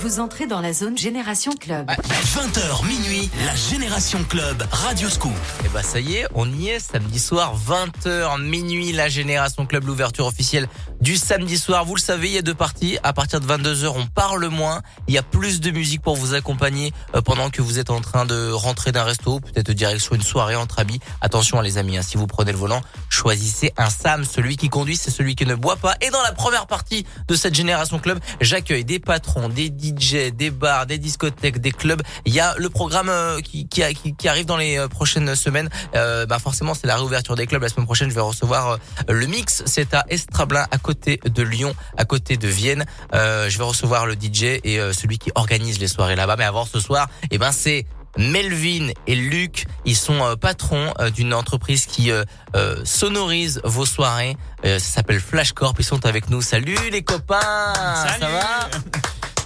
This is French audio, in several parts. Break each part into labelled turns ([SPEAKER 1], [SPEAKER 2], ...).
[SPEAKER 1] Vous entrez dans la zone Génération Club.
[SPEAKER 2] 20h minuit, la Génération Club, Radio Scoop.
[SPEAKER 3] Et bah ça y est, on y est, samedi soir, 20h minuit, la Génération Club, l'ouverture officielle du samedi soir. Vous le savez, il y a deux parties. À partir de 22h, on parle moins. Il y a plus de musique pour vous accompagner euh, pendant que vous êtes en train de rentrer d'un resto, peut-être direction une soirée entre amis. Attention les amis, hein, si vous prenez le volant, choisissez un Sam. Celui qui conduit, c'est celui qui ne boit pas. Et dans la première partie de cette Génération Club, j'accueille des patrons, des DJ, des bars, des discothèques, des clubs. Il y a le programme euh, qui, qui, qui arrive dans les euh, prochaines semaines. Euh, bah forcément, c'est la réouverture des clubs. La semaine prochaine, je vais recevoir le mix. C'est à Estrablin, à côté de Lyon, à côté de Vienne. je vais recevoir le DJ et celui qui organise les soirées là-bas. Mais avant ce soir, eh ben c'est Melvin et Luc, ils sont patrons d'une entreprise qui sonorise vos soirées. ça s'appelle Flashcorp. Ils sont avec nous. Salut les copains.
[SPEAKER 4] Salut.
[SPEAKER 3] Ça va?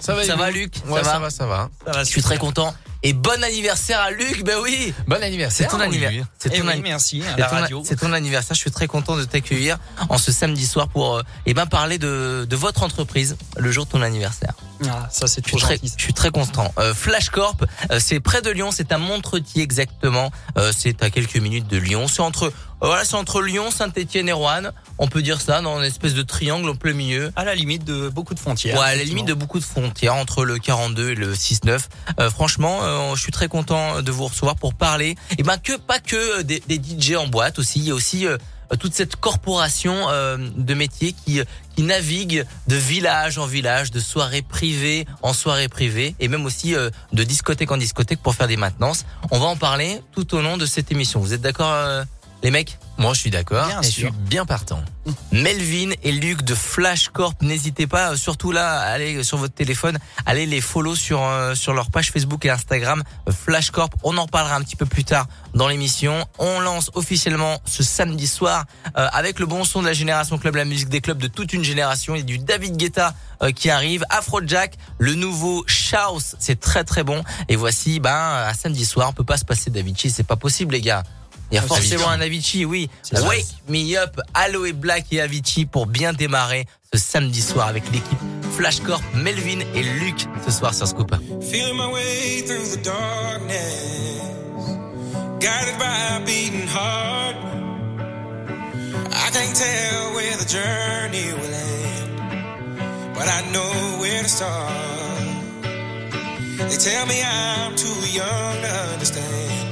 [SPEAKER 4] Ça va,
[SPEAKER 3] ça va Luc
[SPEAKER 4] ouais, ça, va, ça va, ça va.
[SPEAKER 3] Je suis très content. Et bon anniversaire à Luc, ben oui.
[SPEAKER 4] Bon anniversaire.
[SPEAKER 3] C'est ton anniversaire.
[SPEAKER 5] C'est ton eh oui, merci. À la radio.
[SPEAKER 3] C'est ton anniversaire. Je suis très content de t'accueillir en ce samedi soir pour euh, eh ben parler de, de votre entreprise le jour de ton anniversaire.
[SPEAKER 5] Ah, ça c'est trop
[SPEAKER 3] très, Je suis très content. Euh, Flashcorp, euh, c'est près de Lyon, c'est à Montretier exactement. Euh, c'est à quelques minutes de Lyon. C'est entre voilà, c'est entre Lyon, Saint-Étienne et Rouen. On peut dire ça dans une espèce de triangle au plein milieu.
[SPEAKER 5] À la limite de beaucoup de frontières.
[SPEAKER 3] Ouais, à la limite de beaucoup de frontières entre le 42 et le 6-9. Euh, franchement, euh, je suis très content de vous recevoir pour parler. Et ben que pas que des, des DJ en boîte aussi. Il y a aussi euh, toute cette corporation de métiers qui qui navigue de village en village, de soirée privée en soirée privée, et même aussi de discothèque en discothèque pour faire des maintenances. On va en parler tout au long de cette émission. Vous êtes d'accord les mecs?
[SPEAKER 4] Moi, je suis d'accord.
[SPEAKER 3] Et je suis bien partant. Melvin et Luc de Flash Corp, n'hésitez pas, euh, surtout là, allez sur votre téléphone, allez les follow sur euh, sur leur page Facebook et Instagram euh, Flash Corp. On en reparlera un petit peu plus tard dans l'émission. On lance officiellement ce samedi soir avec le bon son de la génération club, la musique des clubs de toute une génération. Il y a du David Guetta qui arrive, Afrojack, le nouveau Chaos, c'est très très bon. Et voici, ben, un samedi soir, on peut pas se passer d'Avicii, c'est pas possible les gars. Il y a forcément un Avicii, oui. Wake Me Up, Aloe Black et Avicii pour bien démarrer ce samedi soir avec l'équipe Flashcorp, Melvin et Luc ce soir sur Scoop.
[SPEAKER 6] Feeling my way through the darkness Guided by a beating heart. I can't tell where the journey will end But I know where to start. They tell me I'm too young to understand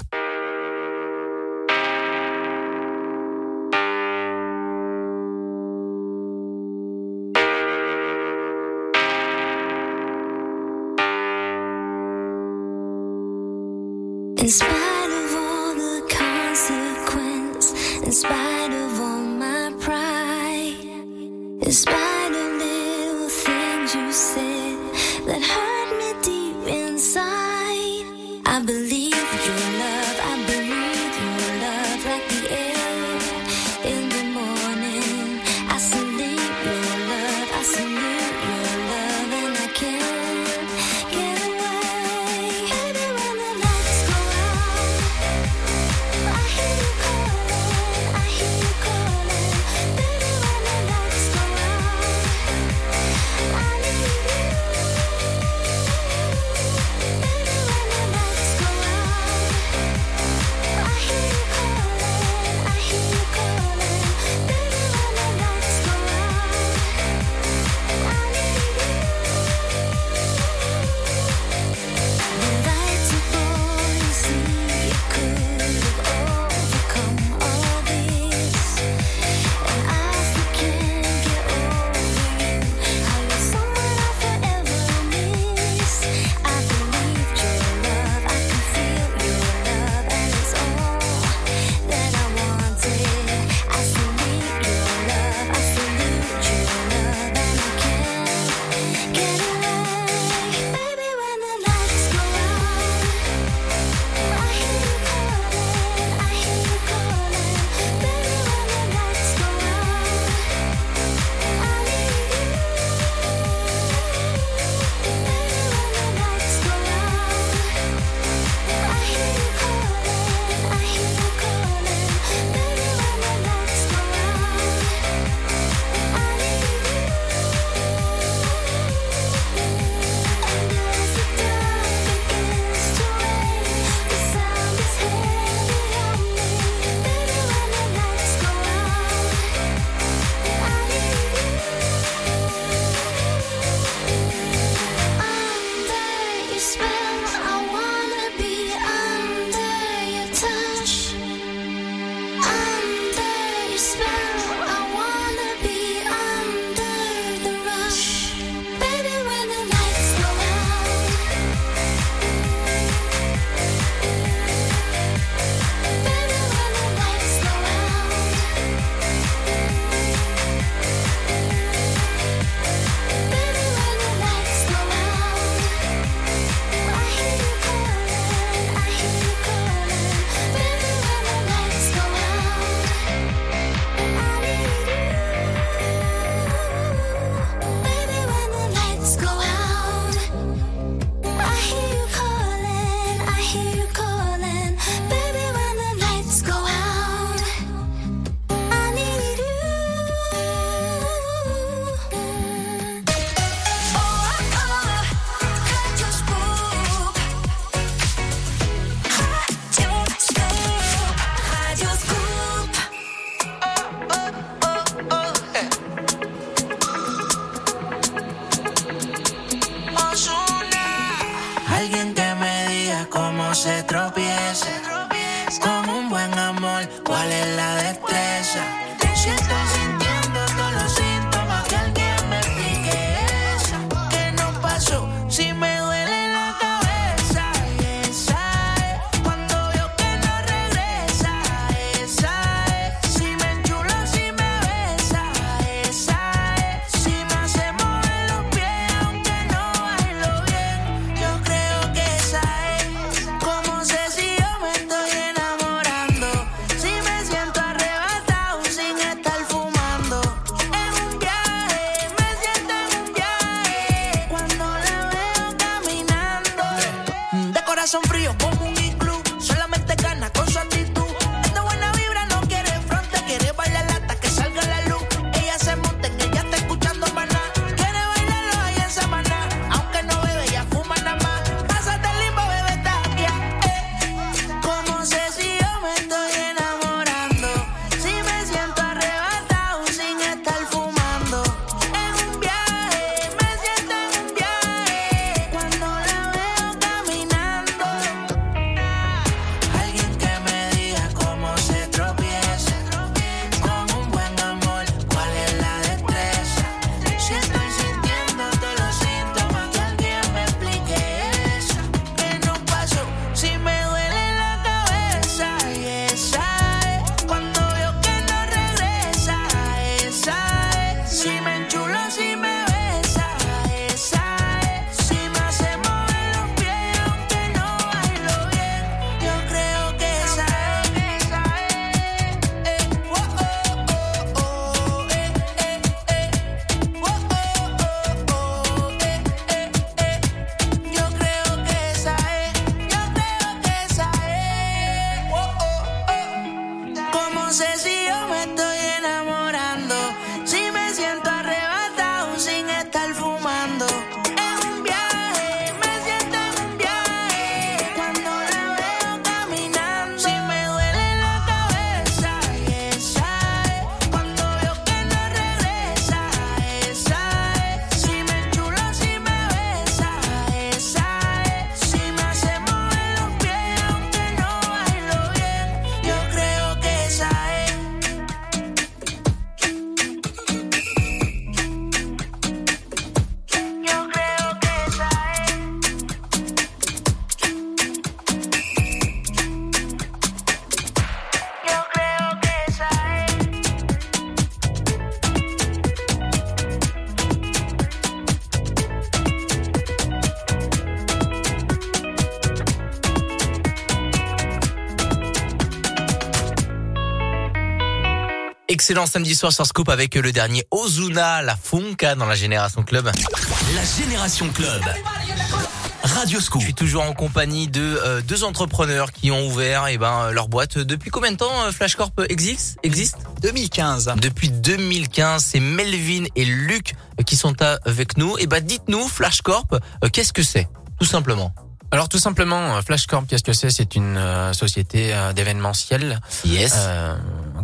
[SPEAKER 3] Excellent samedi soir sur Scoop avec le dernier Ozuna, la Funka dans la Génération Club.
[SPEAKER 2] La Génération Club. Radio
[SPEAKER 3] Je
[SPEAKER 2] Scoop.
[SPEAKER 3] suis toujours en compagnie de euh, deux entrepreneurs qui ont ouvert eh ben, euh, leur boîte. Depuis combien de temps euh, Flash Corp existe? existe
[SPEAKER 5] 2015.
[SPEAKER 3] Depuis 2015, c'est Melvin et Luc qui sont avec nous. Et ben dites-nous, Flash Corp, euh, qu'est-ce que c'est Tout simplement?
[SPEAKER 4] Alors tout simplement, FlashCorp, qu'est-ce que c'est? C'est une euh, société euh, d'événementiel.
[SPEAKER 3] Yes.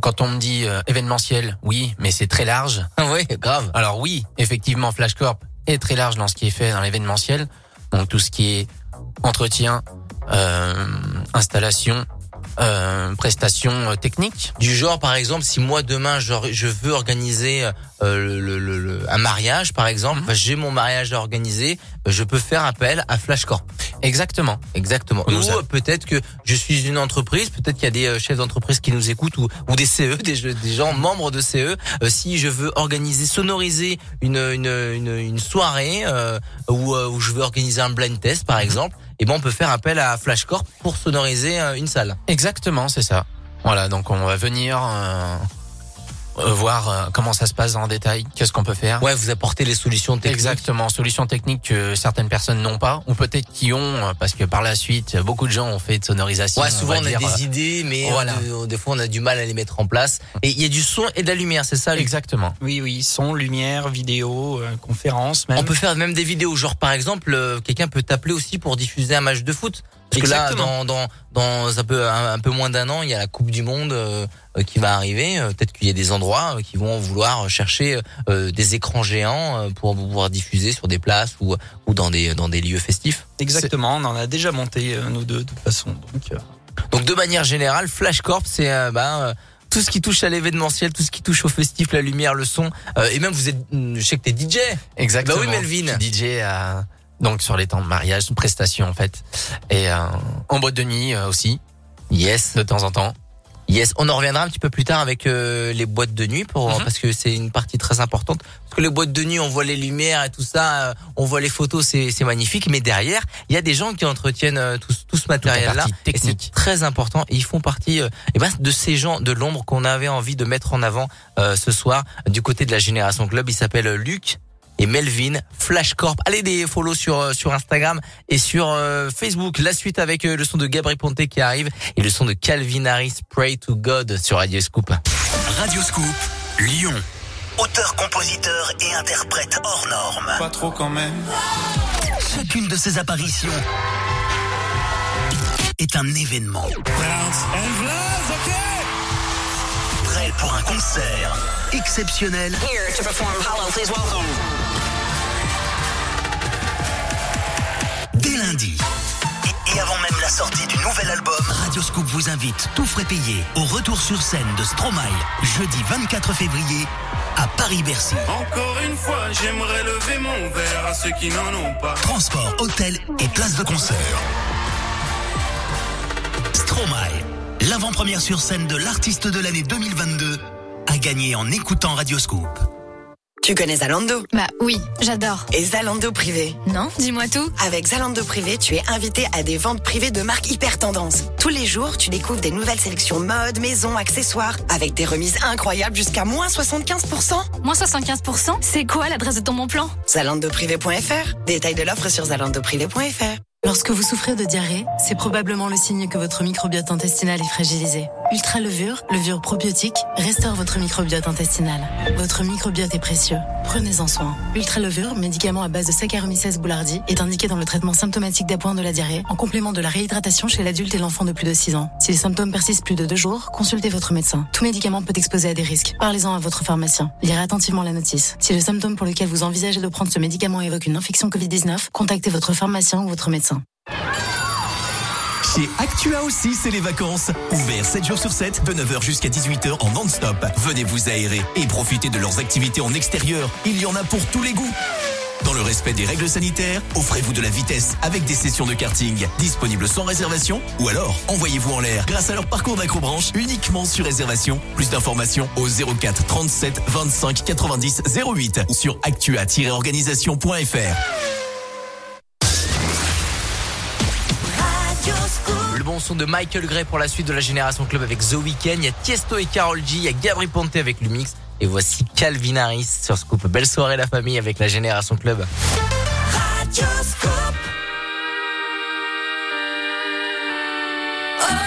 [SPEAKER 4] Quand on me dit euh, événementiel, oui, mais c'est très large.
[SPEAKER 3] oui, grave.
[SPEAKER 4] Alors oui, effectivement, FlashCorp est très large dans ce qui est fait dans l'événementiel. Donc tout ce qui est entretien, euh, installation, euh, prestations euh, techniques.
[SPEAKER 3] Du genre, par exemple, si moi demain je, je veux organiser euh, le, le- le- un mariage, par exemple,
[SPEAKER 4] Mhm.
[SPEAKER 3] j'ai mon mariage à organiser, euh, je peux faire appel à FlashCorp.
[SPEAKER 4] Exactement.
[SPEAKER 3] Exactement.
[SPEAKER 4] Nous
[SPEAKER 3] Ou
[SPEAKER 4] a-
[SPEAKER 3] euh, peut-être que je suis une entreprise, peut-être qu'il y a des chefs d'entreprise qui nous écoutent ou, ou des CE, des, gens membres de CE. Euh, si je veux organiser, sonoriser une, une, une, une soirée euh, ou euh, où je veux organiser un blind test, par exemple, et ben on peut faire appel à FlashCorp pour sonoriser euh, une salle.
[SPEAKER 4] Exactement, c'est ça. Voilà, donc on va venir euh, voir euh, comment ça se passe en détail, qu'est-ce qu'on peut faire.
[SPEAKER 3] Ouais, vous apportez les solutions techniques.
[SPEAKER 4] Exactement, solutions techniques que certaines personnes n'ont pas, ou peut-être qui ont, euh, parce que par la suite, beaucoup de gens ont fait de sonorisation.
[SPEAKER 3] Ouais, souvent on, a
[SPEAKER 4] dire,
[SPEAKER 3] des
[SPEAKER 4] euh,
[SPEAKER 3] idées, mais
[SPEAKER 4] voilà.
[SPEAKER 3] euh, des fois on a du mal à les mettre en place. Et il y a du son et de la lumière, c'est ça
[SPEAKER 4] Exactement.
[SPEAKER 5] Oui, oui, son, lumière, vidéo, euh, conférence même.
[SPEAKER 3] On peut faire même des vidéos, genre par exemple, euh, quelqu'un peut t'appeler aussi pour diffuser un match de foot. Parce que là, dans, dans, dans un peu, un, un peu moins d'un an, il y a la Coupe du Monde euh, qui va arriver. Euh, Peut-être qu'il y a des endroits euh, qui vont vouloir chercher euh, des écrans géants euh, pour pouvoir diffuser sur des places ou, ou dans, des, dans des lieux festifs.
[SPEAKER 5] Exactement, on en a déjà monté euh, nous deux de toute façon. Donc, euh,
[SPEAKER 3] Donc de manière générale, Flash Corp, c'est bah, euh, tout ce qui touche à l'événementiel, tout ce qui touche au festif, la lumière, le son. Euh, et même vous êtes, je sais que t'es DJ.
[SPEAKER 4] Exactement.
[SPEAKER 3] Bah oui, Melvin.
[SPEAKER 4] DJ à, donc sur les temps de mariage, prestation en fait, et euh, en boîte de nuit euh, aussi,
[SPEAKER 3] Yes.
[SPEAKER 4] de temps en temps.
[SPEAKER 3] Yes, on en reviendra un petit peu plus tard avec euh, les boîtes de nuit pour
[SPEAKER 4] Mhm.
[SPEAKER 3] parce que c'est une partie très importante. Parce que les boîtes de nuit, on voit les lumières et tout ça, euh, on voit les photos, c'est c'est magnifique. Mais derrière, il y a des gens qui entretiennent euh, tout, tout ce matériel-là. Et c'est très important. Et ils font partie euh, eh ben, de ces gens de l'ombre qu'on avait envie de mettre en avant euh, ce soir du côté de la génération club. Il s'appelle Luc et Melvin Flash Corp. Allez des follow sur euh, sur Instagram et sur euh, Facebook. La suite avec euh, le son de Gabri Ponte qui arrive et le son de Calvin Harris Pray to God sur Radio Scoop.
[SPEAKER 7] Radio Scoop, Lyon. Auteur, compositeur et interprète hors norme.
[SPEAKER 8] Pas trop quand même.
[SPEAKER 7] Chacune de ces apparitions est un événement. Prêt pour un concert exceptionnel. Dès lundi. Et- avant même la sortie du nouvel album, Radio Scoop vous invite, tout frais payé, au retour sur scène de Stromae, jeudi 24 février, à Paris-Bercy.
[SPEAKER 8] Encore une fois, j'aimerais lever mon verre à ceux qui n'en ont pas.
[SPEAKER 7] Transport, hôtel et place de concert. Stromae, l'avant-première sur scène de l'artiste de l'année 2022, a gagné en écoutant Radioscoop.
[SPEAKER 9] Tu connais Zalando
[SPEAKER 10] Bah oui, j'adore.
[SPEAKER 9] Et Zalando Privé
[SPEAKER 10] Non, dis-moi tout.
[SPEAKER 9] Avec Zalando Privé, tu es invité à des ventes privées de marques hyper tendance. Tous les jours, tu découvres des nouvelles sélections mode, maison, accessoires, avec des remises incroyables jusqu'à moins 75%.
[SPEAKER 10] Moins 75%, c'est quoi l'adresse de ton bon plan?
[SPEAKER 9] ZalandoPrivé.fr. Détails de l'offre sur ZalandoPrivé.fr.
[SPEAKER 11] Lorsque vous souffrez de diarrhée, c'est probablement le signe que votre microbiote intestinal est fragilisé. Ultra levure, levure probiotique, restaure votre microbiote intestinal. Votre microbiote est précieux. Prenez-en soin. Ultra levure, médicament à base de Saccharomyces boulardii, est indiqué dans le traitement symptomatique d'appoint de la diarrhée, en complément de la réhydratation chez l'adulte et l'enfant de plus de 6 ans. Si les symptômes persistent plus de 2 jours, consultez votre médecin. Tout médicament peut exposer à des risques. Parlez-en à votre pharmacien. Lirez attentivement la notice. Si le symptôme pour lequel vous envisagez de prendre ce médicament évoque une infection Covid-19, contactez votre pharmacien ou votre médecin.
[SPEAKER 7] Actua aussi, c'est les vacances. Ouvert 7 jours sur 7, de 9h jusqu'à 18h en non-stop. Venez vous aérer et profitez de leurs activités en extérieur. Il y en a pour tous les goûts. Dans le respect des règles sanitaires, offrez-vous de la vitesse avec des sessions de karting disponibles sans réservation ou alors envoyez-vous en l'air grâce à leur parcours d'acrobranche uniquement sur réservation. Plus d'informations au 04 37 25 90 08 ou sur actua-organisation.fr.
[SPEAKER 3] Le bon son de Michael Gray pour la suite de la Génération Club avec The Weeknd. Il y a Tiesto et Carol G. Il y a Gabri Ponte avec Lumix. Et voici Calvin Harris sur Scoop. Belle soirée la famille avec la Génération Club.
[SPEAKER 12] Afraid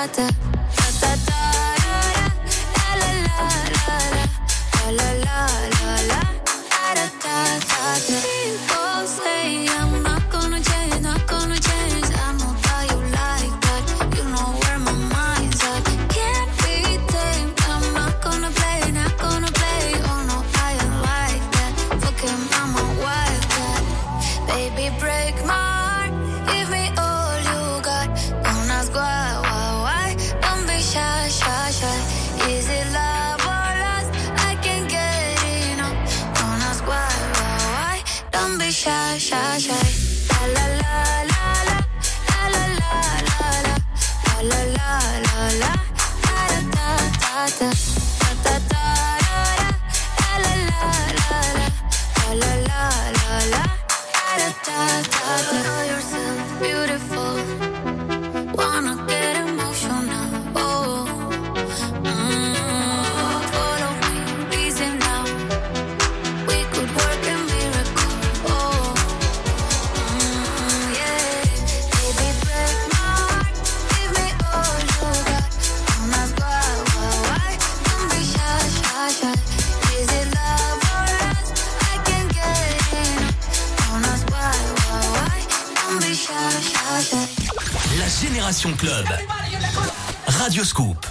[SPEAKER 12] da da
[SPEAKER 6] Radioscoop.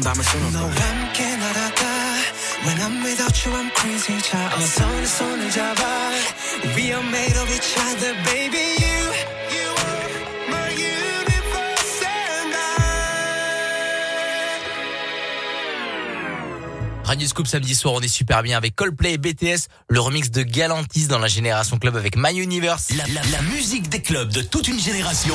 [SPEAKER 6] 따라 이긴 밤을 수놓고 너와 함께 날아가 When I'm without you I'm crazy 자 어서 내 손을 잡아 We are made of each other baby you You are my universe and
[SPEAKER 3] Radio Scoop samedi soir, on est super bien avec Coldplay et BTS, le remix de Galantis dans la Génération Club avec My Universe.
[SPEAKER 2] La, la- la musique des clubs de toute une génération.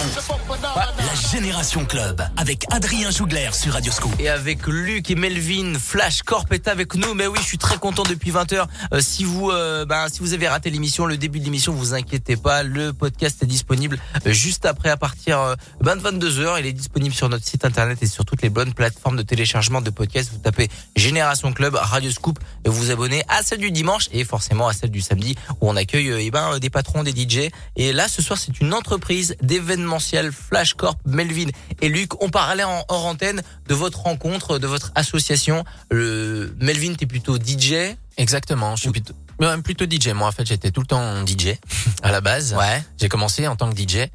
[SPEAKER 2] La Génération Club avec Adrien Jougler sur Radio Scoop.
[SPEAKER 3] Et avec Luc et Melvin, Flash Corp est avec nous. Mais oui, je suis très content depuis 20h. Euh, si vous, euh, ben, si vous avez raté l'émission, le début de l'émission, vous inquiétez pas. Le podcast est disponible euh, juste après à partir ben, de 22h. Il est disponible sur notre site internet et sur toutes les bonnes plateformes de téléchargement de podcasts. Vous tapez Génération Club, Radio Scoop et vous abonnez à celle du dimanche et forcément à celle du samedi où on accueille eh ben, des patrons, des DJ. Et là, ce soir, c'est une entreprise d'événementiel Flash Corp, Melvin et Luc. On parlait en hors antenne de votre rencontre, de votre association. Le Melvin, t'es plutôt DJ.
[SPEAKER 4] Exactement, je suis plutôt, même plutôt DJ. Moi, en fait, j'étais tout le temps DJ à la base.
[SPEAKER 3] Ouais.
[SPEAKER 4] J'ai commencé en tant que DJ,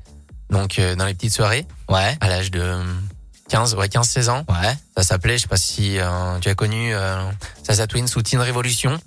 [SPEAKER 4] donc euh, dans les petites soirées,
[SPEAKER 3] Ouais.
[SPEAKER 4] à l'âge de 15, ouais, 15, 16 ans.
[SPEAKER 3] Ouais.
[SPEAKER 4] Ça s'appelait, je sais pas si euh, tu as connu euh, Sasa Twins ou Teen Révolution.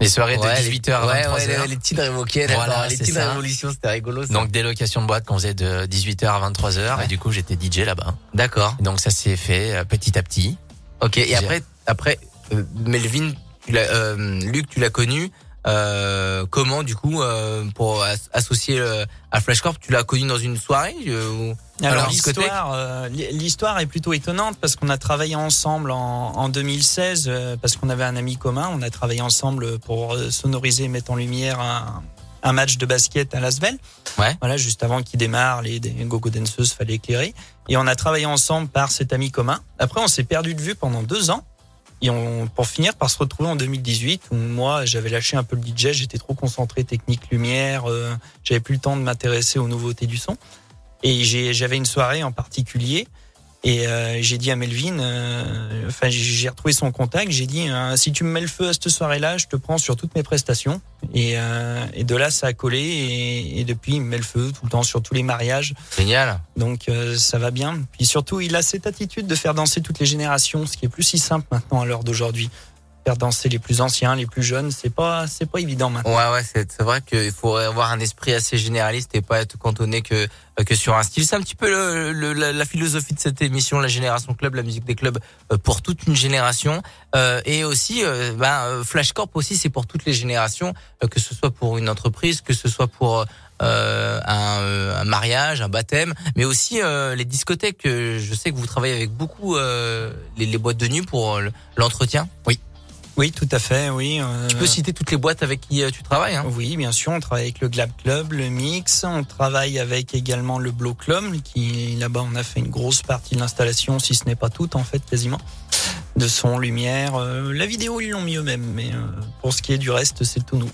[SPEAKER 4] Les soirées de
[SPEAKER 3] Ouais,
[SPEAKER 4] 18h à
[SPEAKER 3] ouais,
[SPEAKER 4] 23h.
[SPEAKER 3] ouais, les,
[SPEAKER 4] Voilà,
[SPEAKER 3] d'accord. les
[SPEAKER 4] ça.
[SPEAKER 3] Révolution, c'était rigolo. ça.
[SPEAKER 4] Donc des locations de boîte qu'on faisait de 18h à 23h
[SPEAKER 3] Ouais.
[SPEAKER 4] et du coup j'étais DJ là-bas.
[SPEAKER 3] D'accord.
[SPEAKER 4] Donc ça s'est fait euh, petit à petit.
[SPEAKER 3] Ok. Et après, après, euh, Melvin, tu euh, Luc, tu l'as connu. Euh, comment du coup euh, pour as- associer à Flash Corp, tu l'as connu dans une soirée ou-
[SPEAKER 5] Alors l'histoire, euh, l'histoire est plutôt étonnante parce qu'on a travaillé ensemble en, en 2016 euh, parce qu'on avait un ami commun. On a travaillé ensemble pour euh, sonoriser et mettre en lumière un, un match de basket à Lasvel.
[SPEAKER 3] Ouais.
[SPEAKER 5] Voilà, juste avant qu'il démarre, les, les gogo danseuses fallait éclairer. Et on a travaillé ensemble par cet ami commun. Après, on s'est perdu de vue pendant deux ans. Et on, pour finir par se retrouver en 2018 où moi j'avais lâché un peu le DJ, j'étais trop concentré technique lumière, euh, j'avais plus le temps de m'intéresser aux nouveautés du son. Et j'avais une soirée en particulier et euh, j'ai dit à Melvin, euh, enfin j'ai- j'ai retrouvé son contact, j'ai dit euh, si tu me mets le feu à cette soirée-là, je te prends sur toutes mes prestations. Et, euh, et de là ça a collé et, et depuis il me met le feu tout le temps sur tous les mariages.
[SPEAKER 3] Génial.
[SPEAKER 5] Donc euh, ça va bien. Puis surtout il a cette attitude de faire danser toutes les générations, ce qui est plus si simple maintenant à l'heure d'aujourd'hui. Faire danser les plus anciens, les plus jeunes, c'est pas c'est pas évident maintenant.
[SPEAKER 3] Ouais, ouais, c'est c'est vrai qu'il faut avoir un esprit assez généraliste et pas être cantonné que euh, que sur un style. C'est un petit peu le, le- la, la philosophie de cette émission, la génération club, la musique des clubs euh, pour toute une génération. Euh, et aussi, euh, ben, Flash Corp aussi, c'est pour toutes les générations, que ce soit pour une entreprise, que ce soit pour euh, un, un mariage, un baptême, mais aussi euh, les discothèques. Je sais que vous travaillez avec beaucoup euh, les, les boîtes de nuit pour l'entretien.
[SPEAKER 5] Oui. Oui, tout à fait, oui. euh,
[SPEAKER 3] Tu peux citer toutes les boîtes avec qui euh, tu travailles. Hein
[SPEAKER 5] Oui, bien sûr, on travaille avec le Glab Club, le Mix, on travaille avec également le Blow Club, qui là-bas on a fait une grosse partie de l'installation, si ce n'est pas toute en fait quasiment, de son, lumière, euh, la vidéo ils l'ont mis eux-mêmes, mais euh, pour ce qui est du reste c'est tout nous.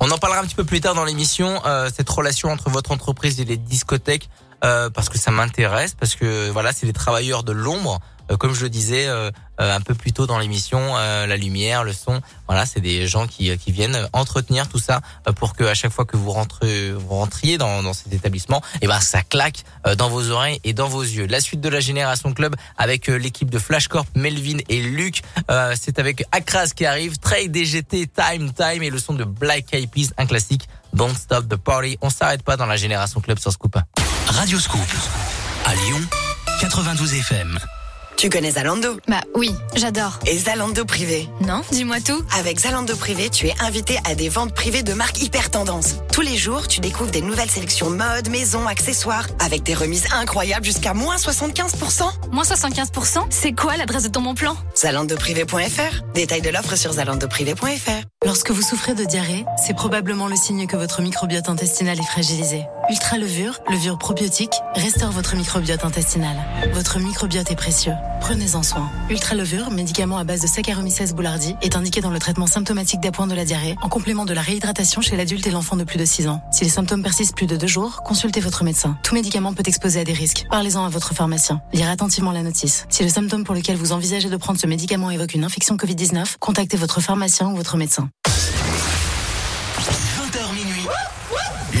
[SPEAKER 3] On en parlera un petit peu plus tard dans l'émission, euh, cette relation entre votre entreprise et les discothèques, parce que ça m'intéresse, parce que voilà, c'est les travailleurs de l'ombre, comme je le disais euh, euh, un peu plus tôt dans l'émission, euh, la lumière, le son, voilà, c'est des gens qui, qui viennent entretenir tout ça euh, pour que à chaque fois que vous rentrez, vous rentriez dans, dans cet établissement, et ben ça claque euh, dans vos oreilles et dans vos yeux. La suite de la Génération Club avec euh, l'équipe de Flash Corp, Melvin et Luc, euh, c'est avec Akras qui arrive, Trey DGT, Time Time et le son de Black Eyed Peas, un classique. Don't Stop the Party. On s'arrête pas dans la Génération Club sur Scoop.
[SPEAKER 2] Radio Scoop. À Lyon, 92 FM.
[SPEAKER 9] Tu connais Zalando
[SPEAKER 10] Bah oui, j'adore.
[SPEAKER 9] Et Zalando Privé
[SPEAKER 10] Non, dis-moi tout.
[SPEAKER 9] Avec Zalando Privé, tu es invité à des ventes privées de marques hyper tendance. Tous les jours, tu découvres des nouvelles sélections mode, maison, accessoires, avec des remises incroyables jusqu'à moins 75%.
[SPEAKER 10] Moins 75%, c'est quoi l'adresse de ton bon plan?
[SPEAKER 9] Zalandoprivé.fr. Détail de l'offre sur zalandoprivé.fr.
[SPEAKER 11] Lorsque vous souffrez de diarrhée, c'est probablement le signe que votre microbiote intestinal est fragilisé. Ultra levure, levure probiotique, restaure votre microbiote intestinal. Votre microbiote est précieux. Prenez-en soin. Ultra levure, médicament à base de Saccharomyces boulardii, est indiqué dans le traitement symptomatique d'appoint de la diarrhée, en complément de la réhydratation chez l'adulte et l'enfant de plus de 6 ans. Si les symptômes persistent plus de 2 jours, consultez votre médecin. Tout médicament peut exposer à des risques. Parlez-en à votre pharmacien. Lire attentivement la notice. Si le symptôme pour lequel vous envisagez de prendre ce médicament évoque une infection Covid-19, contactez votre pharmacien ou votre médecin.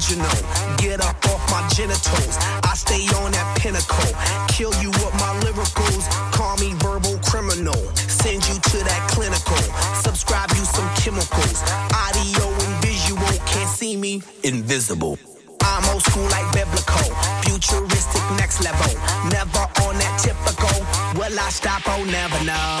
[SPEAKER 13] Future aboriginal. Get up off my genitals. I stay on that pinnacle. Kill you with my lyricals. Call me verbal criminal. Send you to that clinical. Subscribe you some chemicals. Audio and visual. Can't see me. Invisible. I'm old school like biblical. Futuristic next level. Never on that typical. Will I stop? Oh, never know.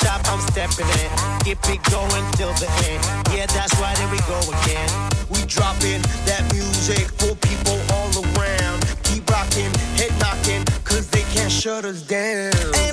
[SPEAKER 13] Stopped, I'm stepping in. Keep it going till the end. Yeah, that's why there we go again. We dropping that music for people all around. Keep rocking, head knocking, cause they can't shut us down.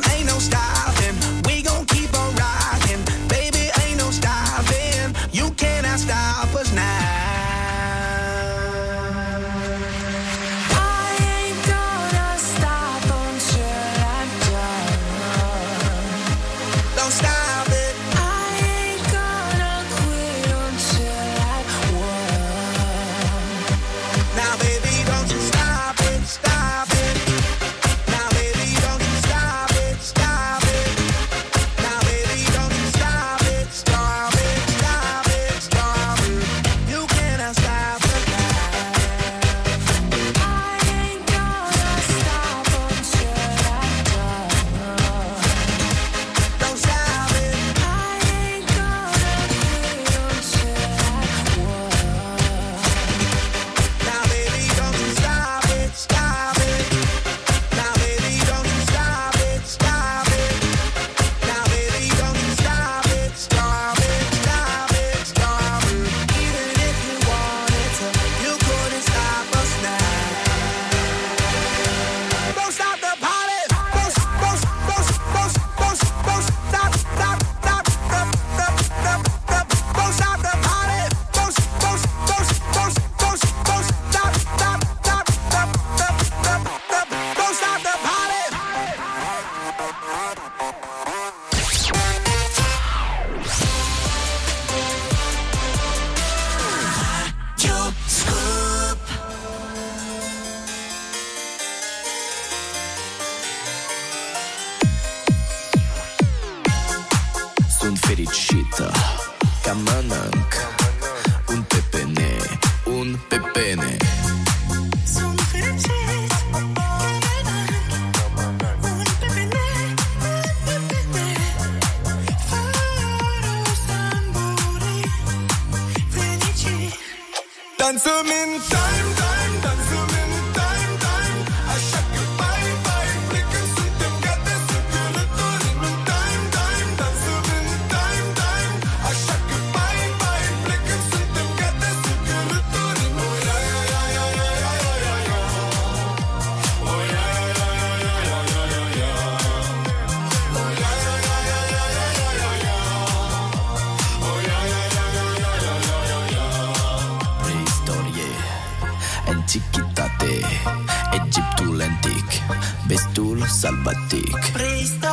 [SPEAKER 14] batik. Presta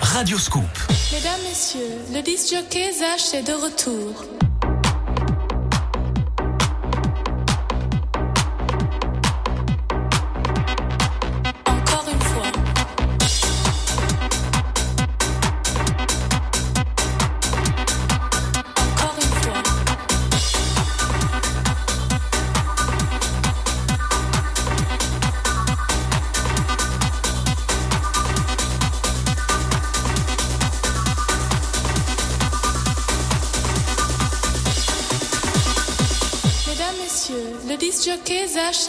[SPEAKER 2] Radio Scoop.
[SPEAKER 15] Mesdames, Messieurs, le discockey Zach est de retour.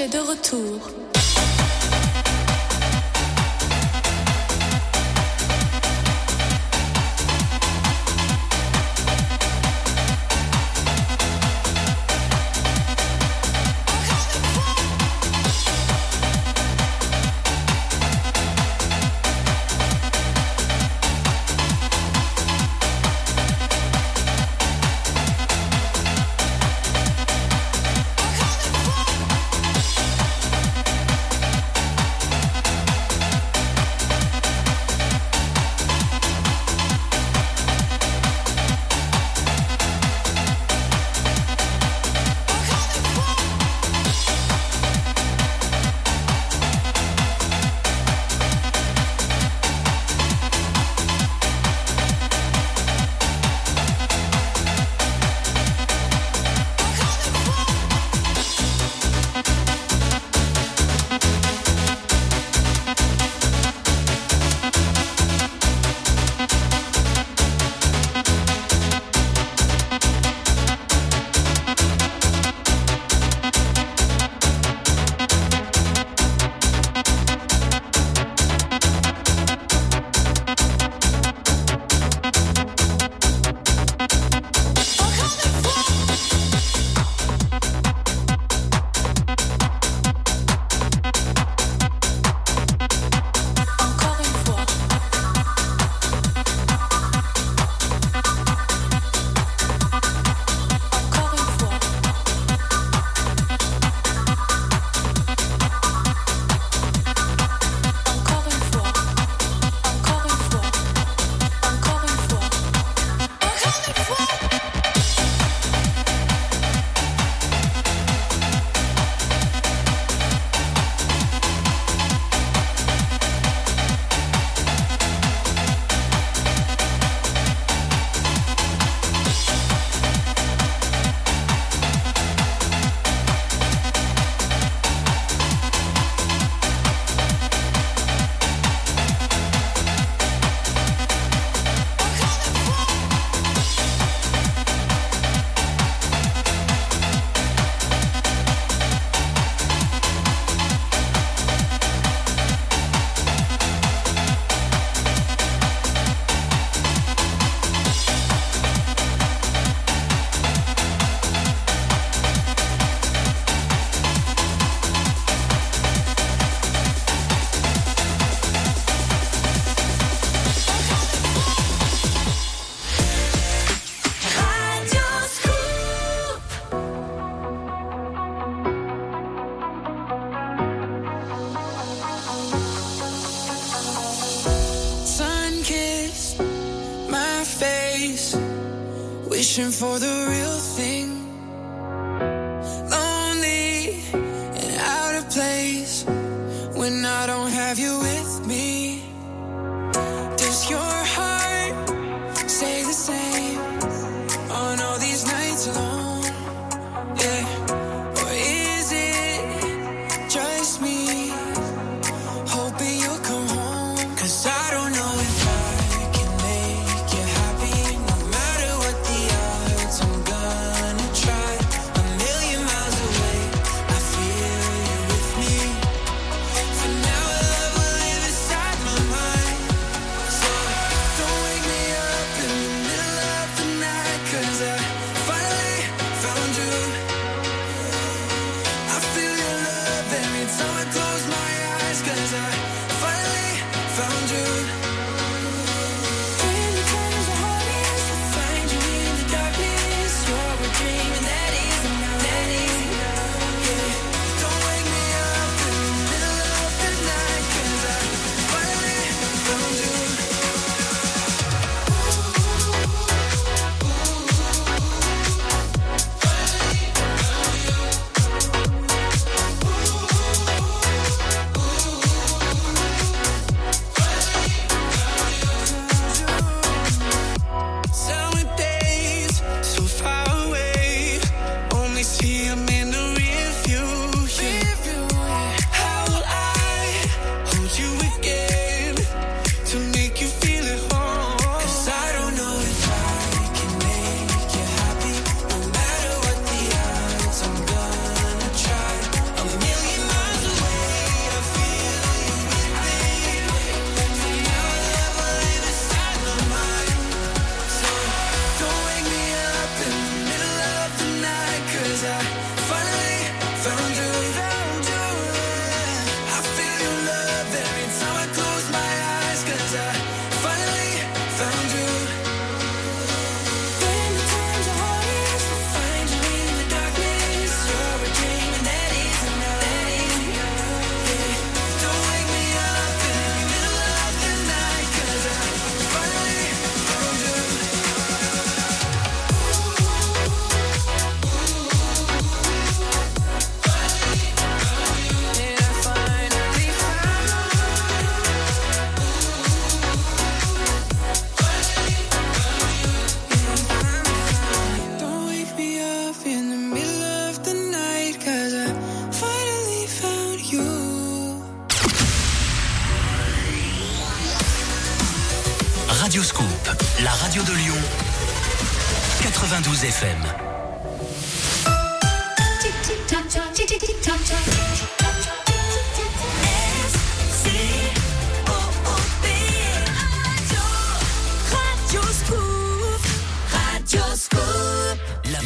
[SPEAKER 15] de retour.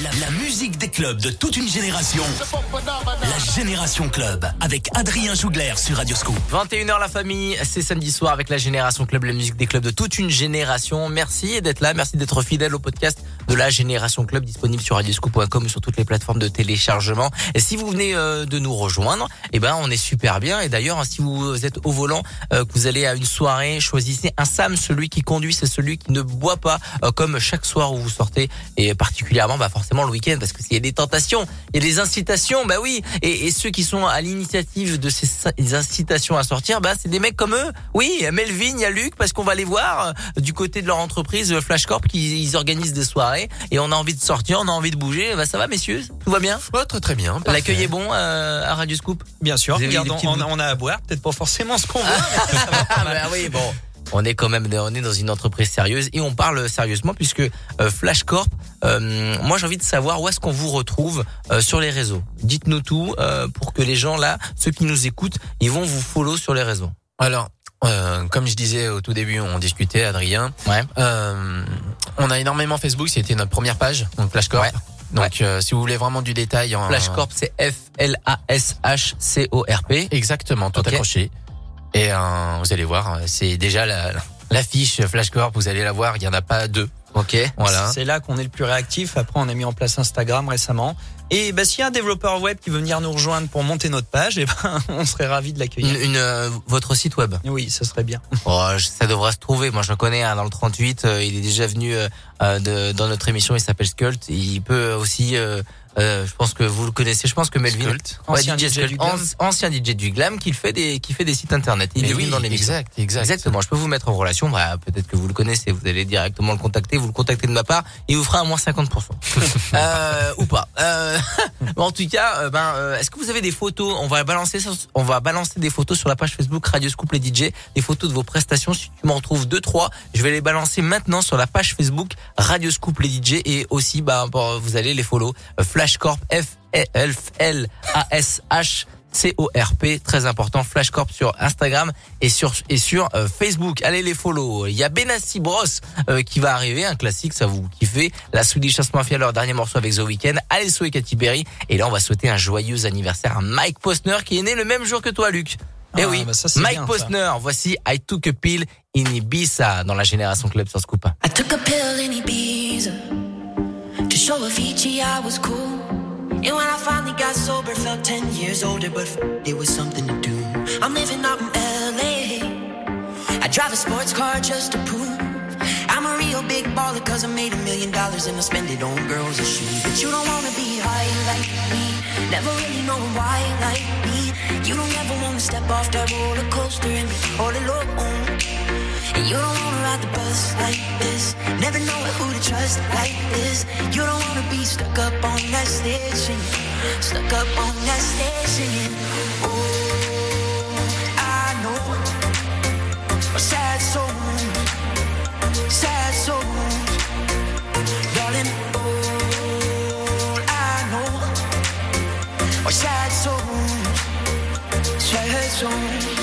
[SPEAKER 2] La, musique des clubs de toute une génération. La Génération Club avec Adrien Jougler sur Radio Scoop.
[SPEAKER 3] 21h la famille, c'est samedi soir avec la Génération Club, la musique des clubs de toute une génération. Merci d'être là, merci d'être fidèle au podcast de la Génération Club disponible sur radioscoop.com sur toutes les plateformes de téléchargement. Et si vous venez euh, de nous rejoindre, eh ben on est super bien. Et d'ailleurs, hein, si vous êtes au volant, euh, que vous allez à une soirée, choisissez un Sam, celui qui conduit, c'est celui qui ne boit pas, euh, comme chaque soir où vous sortez, et particulièrement bah forcément le week-end, parce que s'il y a des tentations, il y a des incitations, bah oui. Et, ceux qui sont à l'initiative de ces incitations à sortir, bah c'est des mecs comme eux. Oui, Melvin, il y a Luc, parce qu'on va les voir euh, du côté de leur entreprise euh, Flash Corp, qui ils organisent des soirées, et on a envie de sortir, on a envie de bouger. Bah ça va, messieurs, tout va bien?
[SPEAKER 4] très très bien.
[SPEAKER 3] L'accueil est bon euh, à Radio Scoop?
[SPEAKER 5] Bien sûr, regarde, on, a à boire, peut-être pas forcément ce qu'on veut.
[SPEAKER 3] Ah bah oui, bon. On est quand même on est dans une entreprise sérieuse et on parle sérieusement puisque euh, Flash Corp, euh, moi j'ai envie de savoir où est-ce qu'on vous retrouve euh, sur les réseaux. Dites-nous tout pour que les gens là, ceux qui nous écoutent, ils vont vous follow sur les réseaux.
[SPEAKER 4] Alors, euh, comme je disais au tout début, on discutait, Adrien.
[SPEAKER 3] Ouais.
[SPEAKER 4] Euh, on a énormément Facebook, c'était notre première page, donc Flash Corp. Donc, euh, si vous voulez vraiment du détail, en,
[SPEAKER 3] Flash Corp, c'est F L A S H C O R P.
[SPEAKER 4] Exactement, tout accroché. Et euh, vous allez voir, c'est déjà la l'affiche Flash Corp. Vous allez la voir, il y en a pas deux.
[SPEAKER 3] Ok, voilà.
[SPEAKER 5] C'est là qu'on est le plus réactif. Après, on a mis en place Instagram récemment. Et bah, s'il y a un développeur web qui veut venir nous rejoindre pour monter notre page, eh ben, on serait ravis de l'accueillir.
[SPEAKER 3] Une, une, euh, votre site web.
[SPEAKER 5] Oui, ce serait bien.
[SPEAKER 3] Oh, ça devrait se trouver. Moi, je le connais hein, dans le 38. euh, il est déjà venu euh, euh, de, dans notre émission. Il s'appelle Skult. Il peut aussi. euh, euh, je pense que vous le connaissez. Je pense que Melvin,
[SPEAKER 5] Skult,
[SPEAKER 3] Ouais,
[SPEAKER 5] ancien DJ
[SPEAKER 3] Skult,
[SPEAKER 5] du Glam.
[SPEAKER 3] anci- ancien DJ du Glam, qui fait des qui fait des sites internet. Il
[SPEAKER 4] Mais
[SPEAKER 3] est
[SPEAKER 4] oui,
[SPEAKER 3] dans l'émission.
[SPEAKER 4] exact, exact.
[SPEAKER 3] Exactement. Je peux vous mettre en relation. Bah, peut-être que vous le connaissez. Vous allez directement le contacter. Vous le contactez de ma part. Il vous fera un moins 50%. euh, ou pas. Euh, en tout cas, euh, ben, euh, est-ce que vous avez des photos? On va balancer, on va balancer des photos sur la page Facebook Radio Scoop les DJ, des photos de vos prestations. Si tu m'en retrouves deux, trois, je vais les balancer maintenant sur la page Facebook Radio Scoop les DJ et aussi, bon, vous allez les follow Flashcorp F L L A S H C-O-R-P, très important, Flashcorp sur Instagram et sur et sur euh, Facebook. Allez les follow. Il y a Benassi Bros euh, qui va arriver, un classique, ça vous kiffez. La Swedish House Mafia, leur dernier morceau avec The Weeknd, Alesso et Katy Perry. Et là, on va souhaiter un joyeux anniversaire à Mike Posner qui est né le même jour que toi, Luc. eh
[SPEAKER 5] Ah,
[SPEAKER 3] oui,
[SPEAKER 5] bah ça,
[SPEAKER 3] Mike
[SPEAKER 5] bien, ça.
[SPEAKER 3] Posner. Voici I Took a Pill in Ibiza dans la Génération Club sur Scoop.
[SPEAKER 16] I took a pill in Ibiza to show I was cool. And when I finally got sober, felt 10 years older, but it was something to do. I'm living out in LA. I drive a sports car just to prove I'm a real big baller cause I made a million dollars and I spend it on girls and shoes. But you don't wanna be high like me, never really knowing why like me. You don't ever wanna step off that roller coaster and be all alone. And you don't wanna ride the bus like this. Never know who to trust like this. You don't wanna be stuck up on that station. Stuck up on that station. Oh, I know. A sad soul. Sad soul. Darling, all I know. Are sad souls. Sad souls.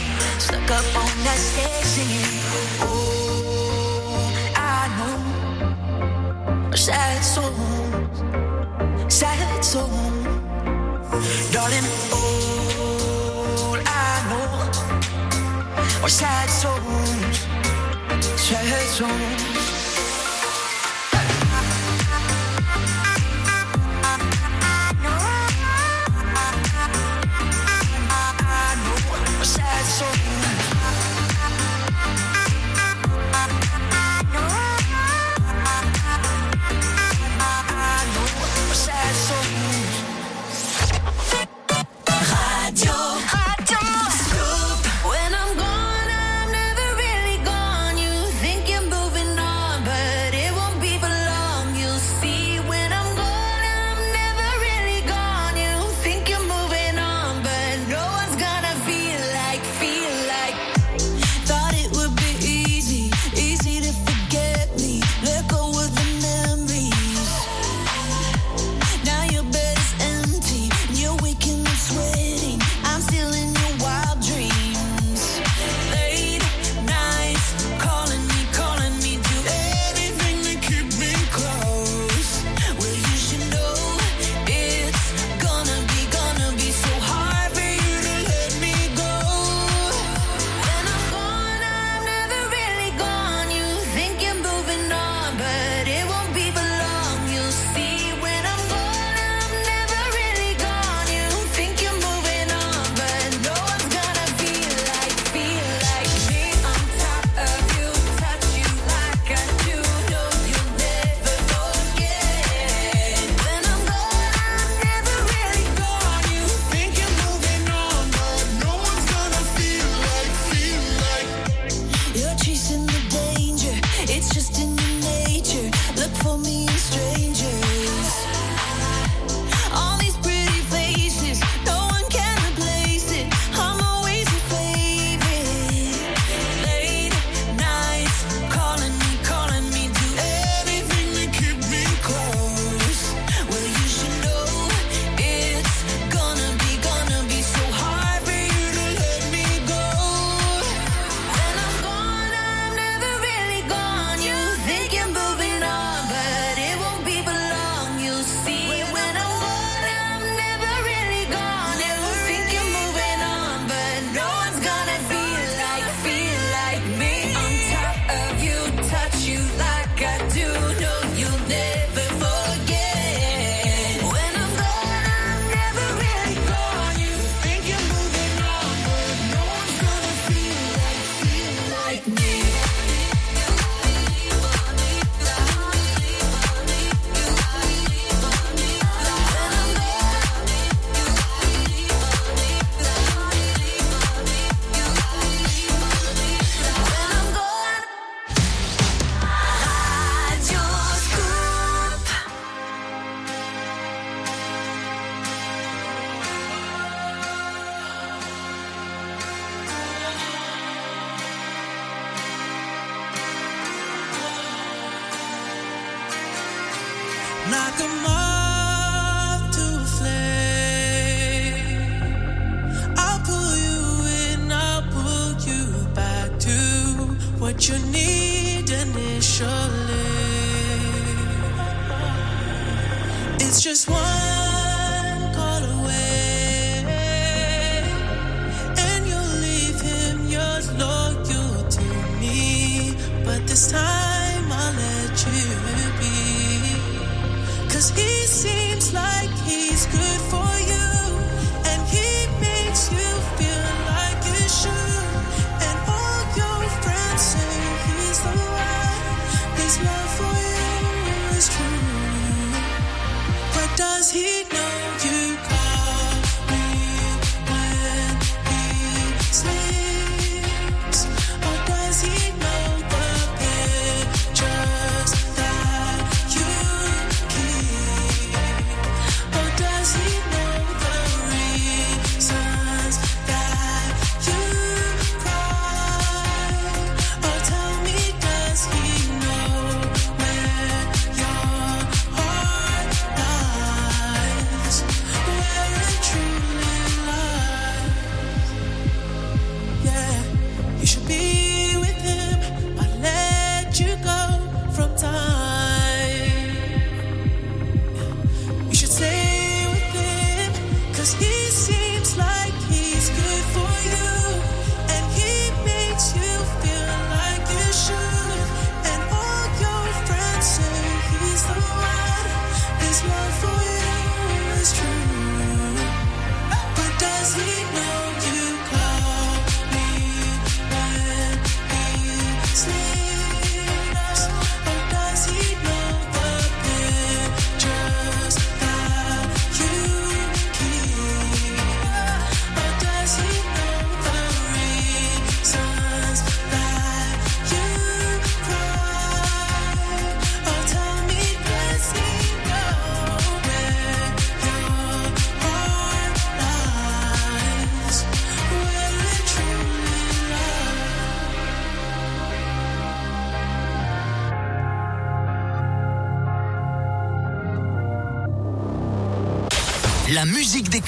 [SPEAKER 16] stuck up on that station. Oh, I know sad souls, sad souls, darling. All I know are sad souls, sad souls.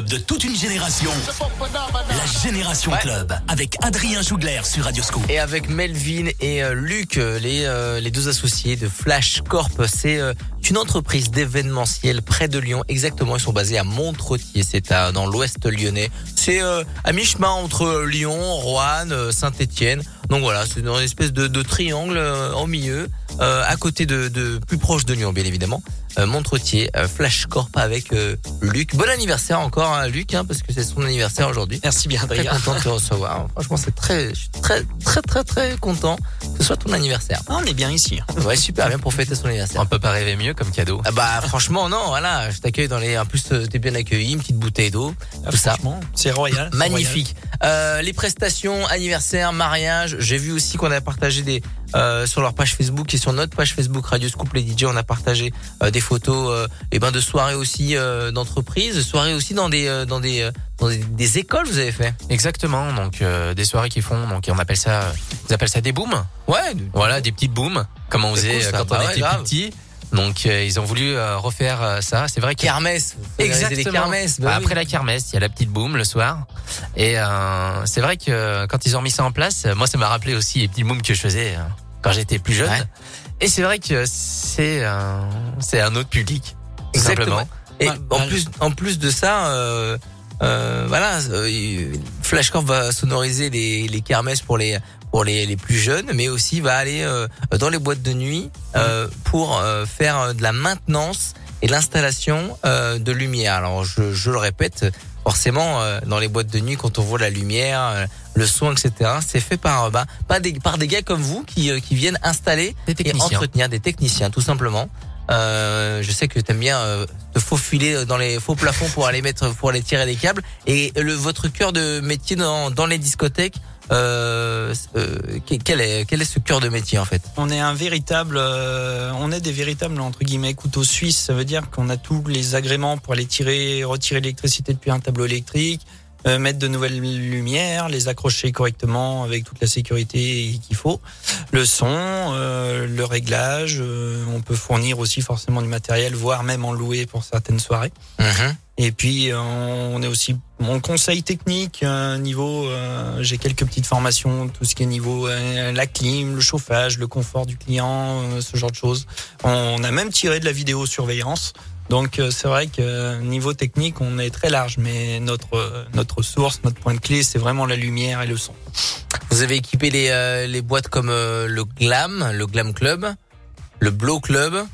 [SPEAKER 2] De toute une génération. La Génération Club avec Adrien Jougler sur Radioscope.
[SPEAKER 3] Et avec Melvin et euh, Luc, euh, les, euh, les deux associés de Flash Corp, c'est euh, une entreprise d'événementiel près de Lyon. Exactement, ils sont basés à Montretier, c'est à- dans l'ouest lyonnais. C'est à mi-chemin entre Lyon, Roanne, Saint-Étienne. Donc voilà, c'est une espèce de, de triangle au milieu, à côté de, de plus proche de Lyon, bien évidemment. Euh, Montretier, euh, Flash Corp avec euh, Luc. Bon anniversaire encore, hein, Luc, hein, parce que c'est son anniversaire aujourd'hui.
[SPEAKER 5] Merci bien,
[SPEAKER 3] Très
[SPEAKER 5] Adrien.
[SPEAKER 3] content de te recevoir. Franchement, c'est très, je suis très, très, très, très content que ce soit ton anniversaire.
[SPEAKER 5] Ah, on est bien ici.
[SPEAKER 3] Ouais, super bien pour fêter son anniversaire.
[SPEAKER 4] On peut pas rêver mieux comme cadeau.
[SPEAKER 3] Ah bah franchement non, voilà, je t'accueille dans les. En plus, t'es bien accueilli, une petite bouteille d'eau, tout ça.
[SPEAKER 5] C'est royal.
[SPEAKER 3] Magnifique. Euh, les prestations, anniversaire, mariage. J'ai vu aussi qu'on a partagé des euh, sur leur page Facebook et sur notre page Facebook Radio Scoop les DJ. On a partagé euh, des photos, euh, et ben de soirées aussi euh, d'entreprise, soirées aussi dans des euh, dans des euh, dans des, des écoles. Vous avez fait
[SPEAKER 4] Exactement. Donc euh, des soirées qui font, donc on appelle ça, ils appellent ça des booms.
[SPEAKER 3] Ouais.
[SPEAKER 4] Voilà, des petites booms, comme on faisait
[SPEAKER 3] cool,
[SPEAKER 4] quand
[SPEAKER 3] Bah
[SPEAKER 4] on
[SPEAKER 3] ouais,
[SPEAKER 4] était petits. Donc euh, ils ont voulu euh, refaire ça. C'est vrai que
[SPEAKER 3] Kermesse. Kermesses. bah
[SPEAKER 4] Bah,
[SPEAKER 3] oui.
[SPEAKER 4] Après la kermesse, il y a la petite boom le soir. Et euh, c'est vrai que quand ils ont mis ça en place, moi ça m'a rappelé aussi les petits booms que je faisais euh, quand j'étais plus jeune.
[SPEAKER 3] Ouais.
[SPEAKER 4] Et c'est vrai que c'est un, c'est un autre public. tout
[SPEAKER 3] Exactement.
[SPEAKER 4] simplement.
[SPEAKER 3] Et
[SPEAKER 5] Ouais,
[SPEAKER 3] en plus, en plus de ça, euh, euh, voilà, euh, Flashcorp va sonoriser les, les kermesses pour les pour les, les plus jeunes, mais aussi va aller euh, dans les boîtes de nuit euh, pour euh, faire euh, de la maintenance et l'installation euh, de lumière. Alors je, je le répète, forcément euh, dans les boîtes de nuit, quand on voit la lumière, euh, le son, etc., c'est fait par euh, bah, pas des, par des gars comme vous qui, euh, qui viennent installer
[SPEAKER 4] Des
[SPEAKER 3] et entretenir des techniciens, tout simplement. Euh, je sais que t'aimes bien euh, te faufiler dans les faux plafonds pour aller mettre, pour aller tirer les câbles. Et le votre cœur de métier dans, dans les discothèques Euh, euh, quel est quel est ce cœur de métier en fait
[SPEAKER 5] On est un véritable, euh, on est des véritables entre guillemets couteaux suisses. Ça veut dire qu'on a tous les agréments pour aller tirer, retirer l'électricité depuis un tableau électrique, euh, mettre de nouvelles lumières, les accrocher correctement avec toute la sécurité qu'il faut, le son, euh, le réglage. euh, on peut fournir aussi forcément du matériel, voire même en louer pour certaines soirées. Et puis euh, on est aussi mon conseil technique euh, niveau. euh, J'ai quelques petites formations, tout ce qui est niveau la clim, le chauffage, le confort du client, ce genre de choses. On a même tiré de la vidéosurveillance. Donc c'est vrai que niveau technique, on est très large, mais notre notre source, notre point de clé, c'est vraiment la lumière et le son.
[SPEAKER 3] Vous avez équipé les les boîtes comme le Glam, le Glam Club, le Blow Club,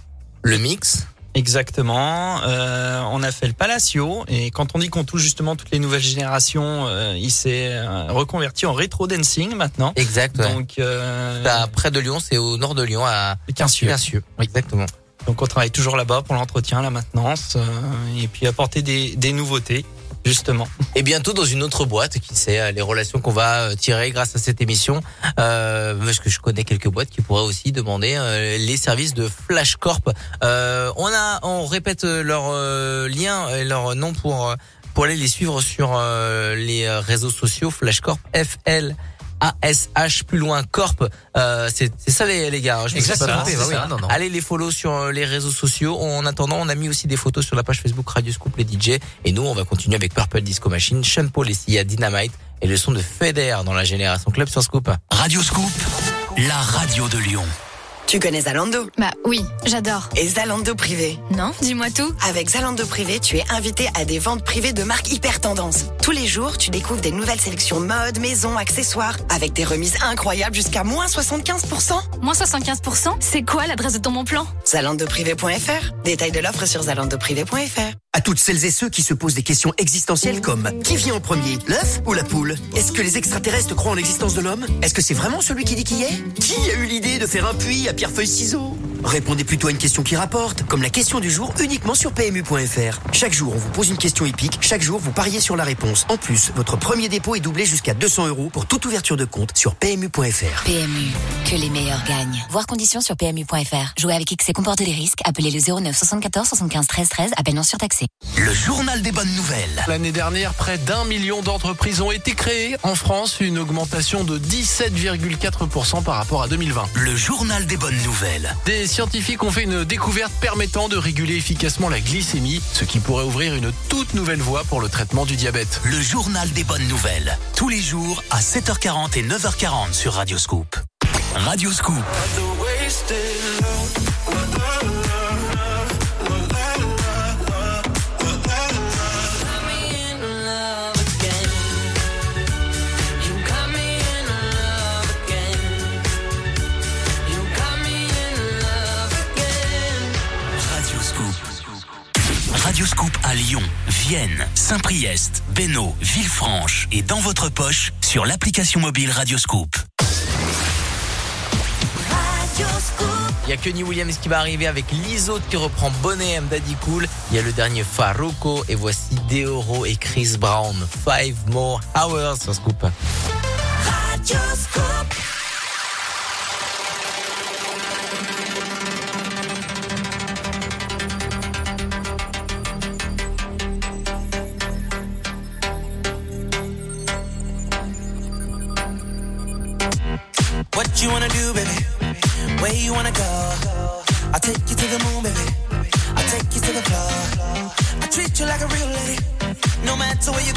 [SPEAKER 3] le Mix.
[SPEAKER 5] Exactement. Euh, on a fait le Palacio et quand on dit qu'on touche justement toutes les nouvelles générations, euh, il s'est euh, reconverti en rétro dancing maintenant.
[SPEAKER 3] Exact. ouais.
[SPEAKER 5] Donc euh,
[SPEAKER 3] C'est à près de Lyon, c'est au nord de Lyon, à
[SPEAKER 5] Quincieux.
[SPEAKER 3] Quincieux. Exactement.
[SPEAKER 5] Donc on travaille toujours là-bas pour l'entretien, la maintenance euh, et puis apporter des, des nouveautés justement.
[SPEAKER 3] Et bientôt dans une autre boîte, qui sait euh, les relations qu'on va euh, tirer grâce à cette émission. Euh, parce que je connais quelques boîtes qui pourraient aussi demander euh, les services de Flash Corp. Euh, on a, on répète leur lien et leur nom pour pour aller les suivre sur les réseaux sociaux. Flash Corp, F L. ASH plus loin Corp, euh, c'est c'est ça les, les gars. Je me suis pas
[SPEAKER 17] Exactement,
[SPEAKER 3] trompé,
[SPEAKER 17] c'est
[SPEAKER 3] bah oui.
[SPEAKER 17] ça, non, non.
[SPEAKER 3] Allez les follow sur euh, les réseaux sociaux. En attendant, on a mis aussi des photos sur la page Facebook Radio Scoop les DJ. Et nous, on va continuer avec Purple Disco Machine, Sean Paul et Sia Dynamite et le son de Feder dans la Génération Club sur Scoop.
[SPEAKER 4] Radio Scoop, la radio de Lyon.
[SPEAKER 9] Tu connais Zalando
[SPEAKER 10] Bah oui, j'adore.
[SPEAKER 9] Et Zalando Privé
[SPEAKER 10] Non, dis-moi tout.
[SPEAKER 9] Avec Zalando Privé, tu es invité à des ventes privées de marques hyper tendance. Tous les jours, tu découvres des nouvelles sélections mode, maison, accessoires, avec des remises incroyables jusqu'à moins 75%.
[SPEAKER 10] Moins 75%, c'est quoi l'adresse de ton bon plan?
[SPEAKER 9] Zalandoprivé.fr. Détail de l'offre sur zalandoprivé.fr.
[SPEAKER 18] À toutes celles et ceux qui se posent des questions existentielles comme qui vient en premier, l'œuf ou la poule? Est-ce que les extraterrestres croient en l'existence de l'homme? Est-ce que c'est vraiment celui qui dit qui est? Qui a eu l'idée de faire un puits à pierre-feuille-ciseaux? Répondez plutôt à une question qui rapporte, comme la question du jour uniquement sur PMU.fr. Chaque jour, on vous pose une question épique, chaque jour, vous pariez sur la réponse. En plus, votre premier dépôt est doublé jusqu'à 200 euros pour toute ouverture de compte sur PMU.fr.
[SPEAKER 19] PMU, que les meilleurs gagnent. Voir conditions sur PMU.fr. Jouer avec X et comporter des risques. Appelez le 09 74 75 13 13. Appel non surtaxé.
[SPEAKER 4] Le journal des bonnes nouvelles.
[SPEAKER 20] L'année dernière, près d'un million d'entreprises ont été créées en France, une augmentation de 17,4% par rapport à 2020.
[SPEAKER 4] Le journal des bonnes nouvelles.
[SPEAKER 20] Des scientifiques ont fait une découverte permettant de réguler efficacement la glycémie, ce qui pourrait ouvrir une toute nouvelle voie pour le traitement du diabète.
[SPEAKER 4] Le journal des bonnes nouvelles. Tous les jours à 7h40 et 9h40 sur Radio Scoop. Radio Scoop. À Lyon, Vienne, Saint-Priest, Bénaud, Villefranche et dans votre poche sur l'application mobile Radio Scoop.
[SPEAKER 3] Il y a Kenny Williams qui va arriver avec l'ISO qui reprend Bonnet M Daddy Cool. Il y a le dernier Faruko et voici Deoro et Chris Brown. Five more hours sur Scoop.
[SPEAKER 16] What no matter where you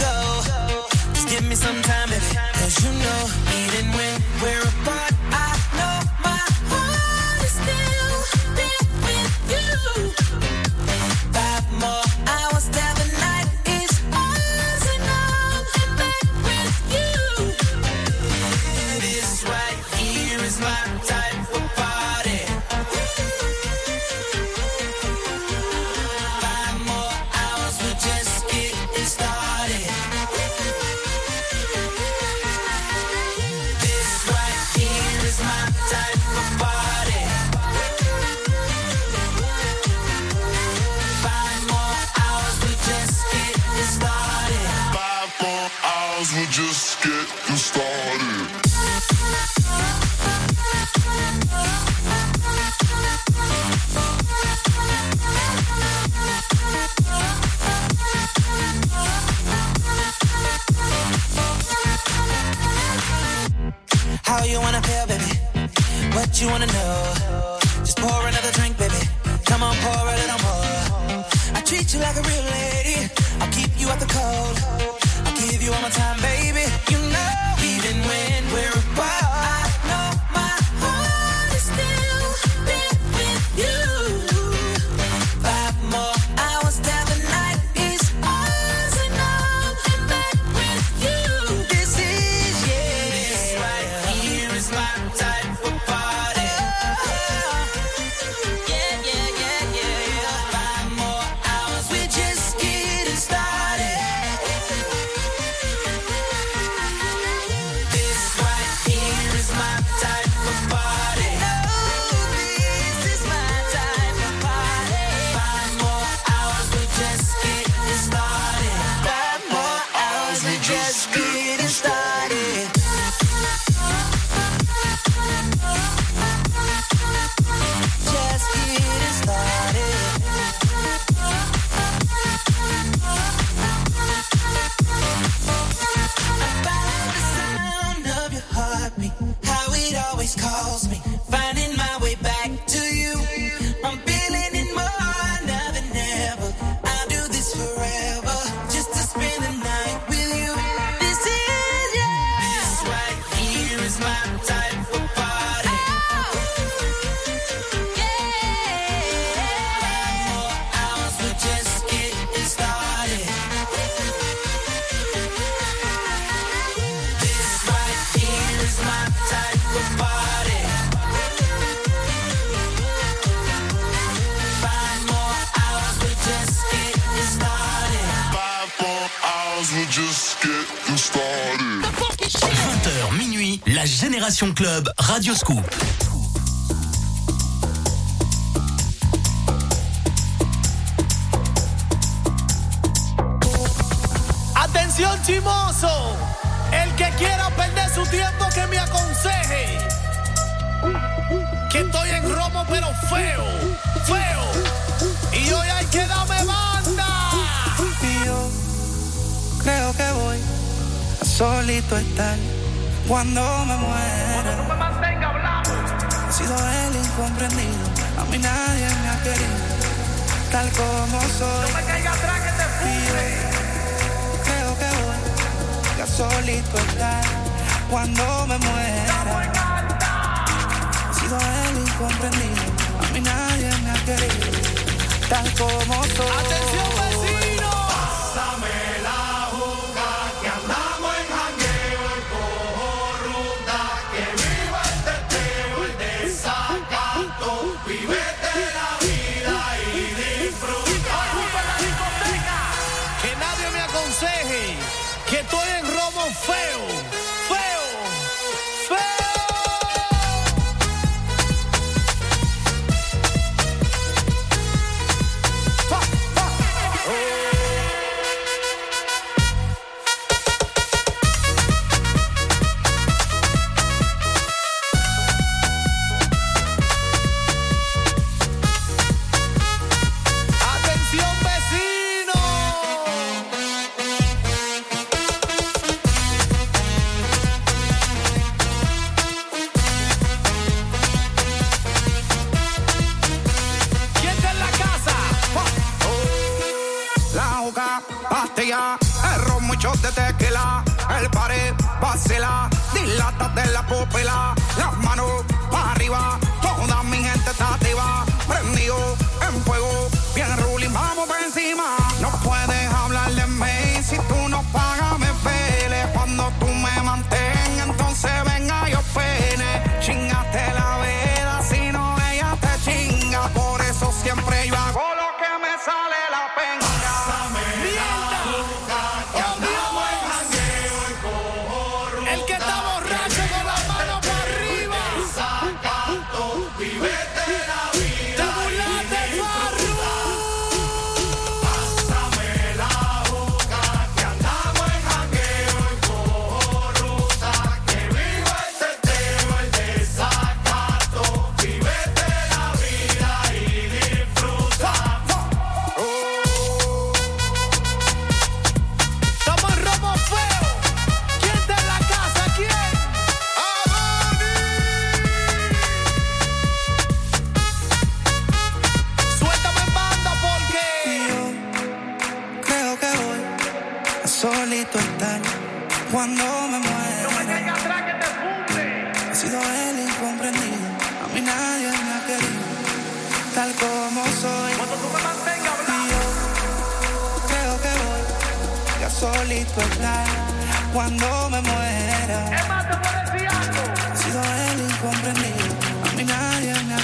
[SPEAKER 4] 20h minuit, la Génération Club, Radio Scoop.
[SPEAKER 20] Atención chimoso, el que quiera perder su tiempo que me aconseje. Que estoy en romo pero feo, feo. Y hoy hay que darme
[SPEAKER 16] más. creo que voy a solito estar cuando me muera. No me mantenga hablando. He sido el incomprendido, a mí nadie me ha querido, tal como soy. No me caiga atrás que
[SPEAKER 14] te puse. Creo que voy a solito estar cuando me muera. He sido el incomprendido, a mí nadie me ha querido,
[SPEAKER 2] tal como
[SPEAKER 21] soy. Atención,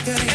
[SPEAKER 21] yeah.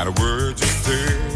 [SPEAKER 22] Not a word you said.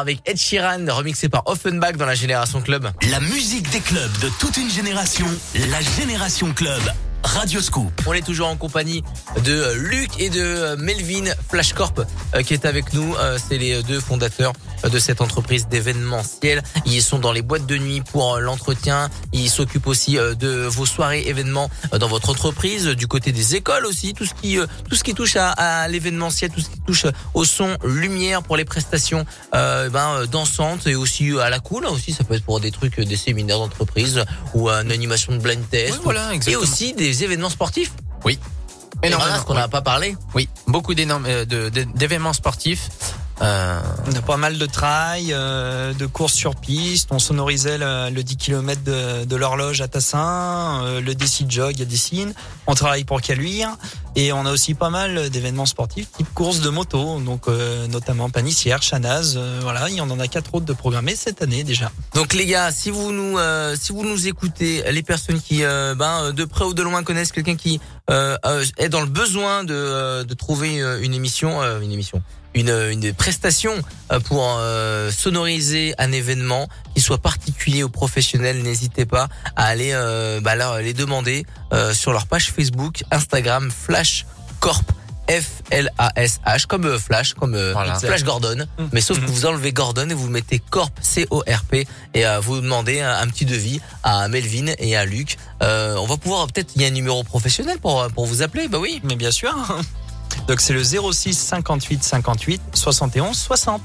[SPEAKER 3] Avec Ed Sheeran, remixé par Offenbach dans la Génération Club.
[SPEAKER 18] La musique des clubs de toute une génération, la Génération Club, Radio Scoop.
[SPEAKER 3] On est toujours en compagnie de euh, Luc et de euh, Melvin Flashcorp euh, qui est avec nous. C'est les deux fondateurs de cette entreprise d'événementiel. Ils sont dans les boîtes de nuit pour euh, l'entretien. Ils s'occupent aussi euh, de vos soirées événements euh, dans votre entreprise, du côté des écoles aussi, tout ce qui tout ce qui touche à, à l'événementiel, tout ce qui touche au son, lumière pour les prestations euh, ben, dansantes et aussi à la cool. Aussi, ça peut être pour des trucs, des séminaires d'entreprise ou une animation de blind test.
[SPEAKER 4] Ouais, voilà,
[SPEAKER 3] et aussi des événements sportifs.
[SPEAKER 4] Oui. Énormément,
[SPEAKER 3] voilà, qu'on n'a pas parlé.
[SPEAKER 4] Oui, beaucoup d'énormes- euh, d'événements sportifs.
[SPEAKER 5] On a pas mal de trail, euh, de courses sur piste. On sonorisait le, le 10 km de, l'horloge à Tassin, euh, le décide jog à Dessine. On travaille pour Caluire. Et on a aussi pas mal d'événements sportifs, type courses de moto. Donc, euh, notamment Panissière, Chanaz. euh, voilà, il y en a quatre autres de programmés cette année déjà.
[SPEAKER 3] Donc les gars, si vous nous si vous nous écoutez, les personnes qui ben de près ou de loin connaissent quelqu'un qui est dans le besoin de de trouver une émission une émission une une prestation euh, pour euh, sonoriser un événement qui soit particulier ou professionnel, n'hésitez pas à aller euh, bah, leur- les demander euh, sur leur page Facebook, Instagram Flash Corp F L A S H comme euh, Flash comme euh,
[SPEAKER 4] Voilà.
[SPEAKER 3] Flash Gordon. Mais sauf que vous enlevez Gordon et vous mettez Corp C O R P et vous demandez un, un petit devis à Melvin et à Luc. Euh, on va pouvoir peut-être il y a un numéro professionnel pour pour vous appeler. Bah oui.
[SPEAKER 5] Mais bien sûr. Donc, c'est le 06 58 58 71 60.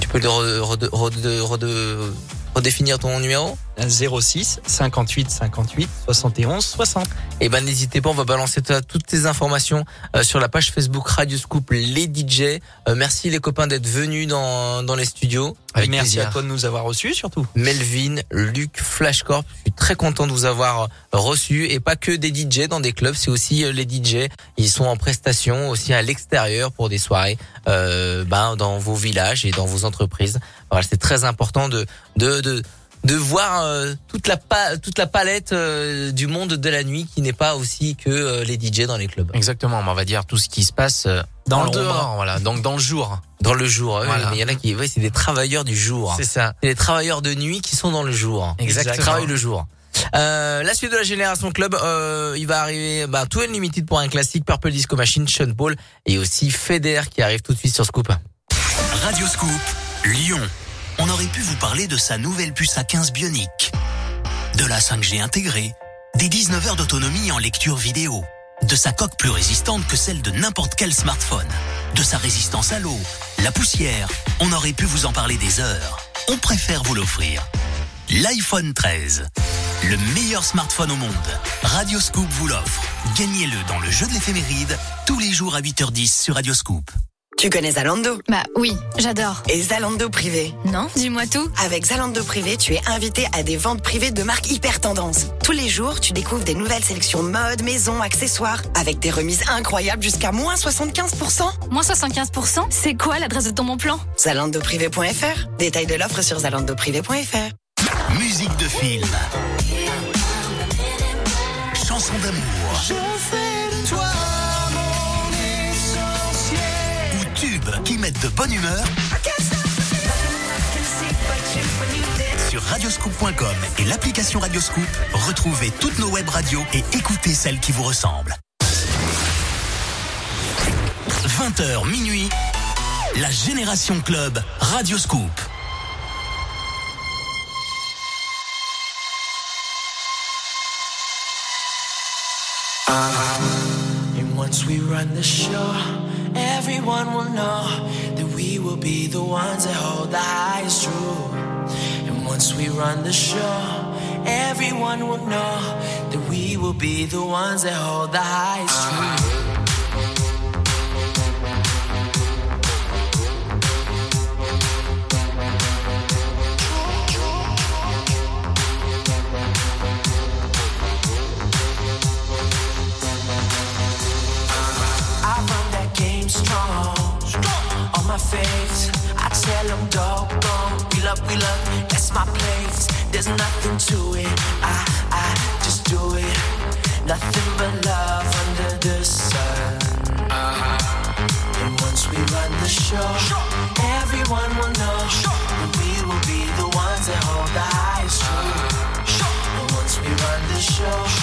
[SPEAKER 3] tu peux le re- re- re- re- redéfinir ton numéro?
[SPEAKER 5] 06 58 58 71 60.
[SPEAKER 3] Et ben n'hésitez pas, on va balancer toutes ces informations euh, sur la page Facebook Radio Scoop les DJ. Euh, merci les copains d'être venus dans dans les studios.
[SPEAKER 5] Avec Merci à toi de nous avoir reçus surtout.
[SPEAKER 3] Melvin, Luc, Flashcorp, je suis très content de vous avoir reçus et pas que des DJ dans des clubs, c'est aussi euh, les DJ. Ils sont en prestation aussi à l'extérieur pour des soirées euh, ben, dans vos villages et dans vos entreprises. Voilà, c'est très important de de de de voir euh, toute la pa- toute la palette euh, du monde de la nuit qui n'est pas aussi que euh, les DJ dans les clubs.
[SPEAKER 4] Exactement, on va dire tout ce qui se passe euh,
[SPEAKER 3] Dans
[SPEAKER 4] en
[SPEAKER 3] l'ombre.
[SPEAKER 4] dehors, voilà, donc dans le jour.
[SPEAKER 3] Dans le jour, oui,
[SPEAKER 4] Voilà.
[SPEAKER 3] mais il y en a qui, ouais, c'est des travailleurs du jour.
[SPEAKER 4] C'est ça.
[SPEAKER 3] C'est les travailleurs de nuit qui sont dans le jour.
[SPEAKER 4] Exactement.
[SPEAKER 3] Qui travaillent le jour. Euh, la suite de la génération club, euh, il va arriver bah, tout Unlimited pour un classique, Purple Disco Machine, Sean Paul et aussi Feder qui arrive tout de suite sur Scoop.
[SPEAKER 18] Radio Scoop, Lyon. On aurait pu vous parler de sa nouvelle puce A15 bionique, de la 5G intégrée, des 19 heures d'autonomie en lecture vidéo, de sa coque plus résistante que celle de n'importe quel smartphone, de sa résistance à l'eau, la poussière. On aurait pu vous en parler des heures. On préfère vous l'offrir. L'iPhone 13. Le meilleur smartphone au monde. Radio Scoop vous l'offre. Gagnez-le dans le jeu de l'éphéméride tous les jours à 8h10 sur Radio Scoop.
[SPEAKER 9] Tu connais Zalando
[SPEAKER 10] Bah oui, j'adore.
[SPEAKER 9] Et Zalando Privé
[SPEAKER 10] Non, dis-moi tout.
[SPEAKER 9] Avec Zalando Privé, tu es invité à des ventes privées de marques hyper tendance. Tous les jours, tu découvres des nouvelles sélections mode, maison, accessoires, avec des remises incroyables jusqu'à moins 75%.
[SPEAKER 10] Moins 75%, c'est quoi l'adresse de ton bon plan?
[SPEAKER 9] Zalandoprivé.fr. Détail de l'offre sur zalandoprivé.fr.
[SPEAKER 18] Musique de film. Chansons d'amour.
[SPEAKER 16] Je fais
[SPEAKER 18] qui mettent de bonne humeur. Sur radioscoop.com et l'application Radioscoop, retrouvez toutes nos web radios et écoutez celles qui vous ressemblent. 20h minuit, la Génération Club Radioscoop.
[SPEAKER 16] And once we run the show, everyone will know that we will be the ones that hold the highest truth. And once we run the show, everyone will know that we will be the ones that hold the highest truth. my face. I tell them, go. we love, we love, that's my place. There's nothing to it, I, I just do it. Nothing but love under the sun.
[SPEAKER 6] Uh-huh. And once we run the show, sure. everyone will know sure. we will be the ones that hold the highest truth. Sure. And once we run the show,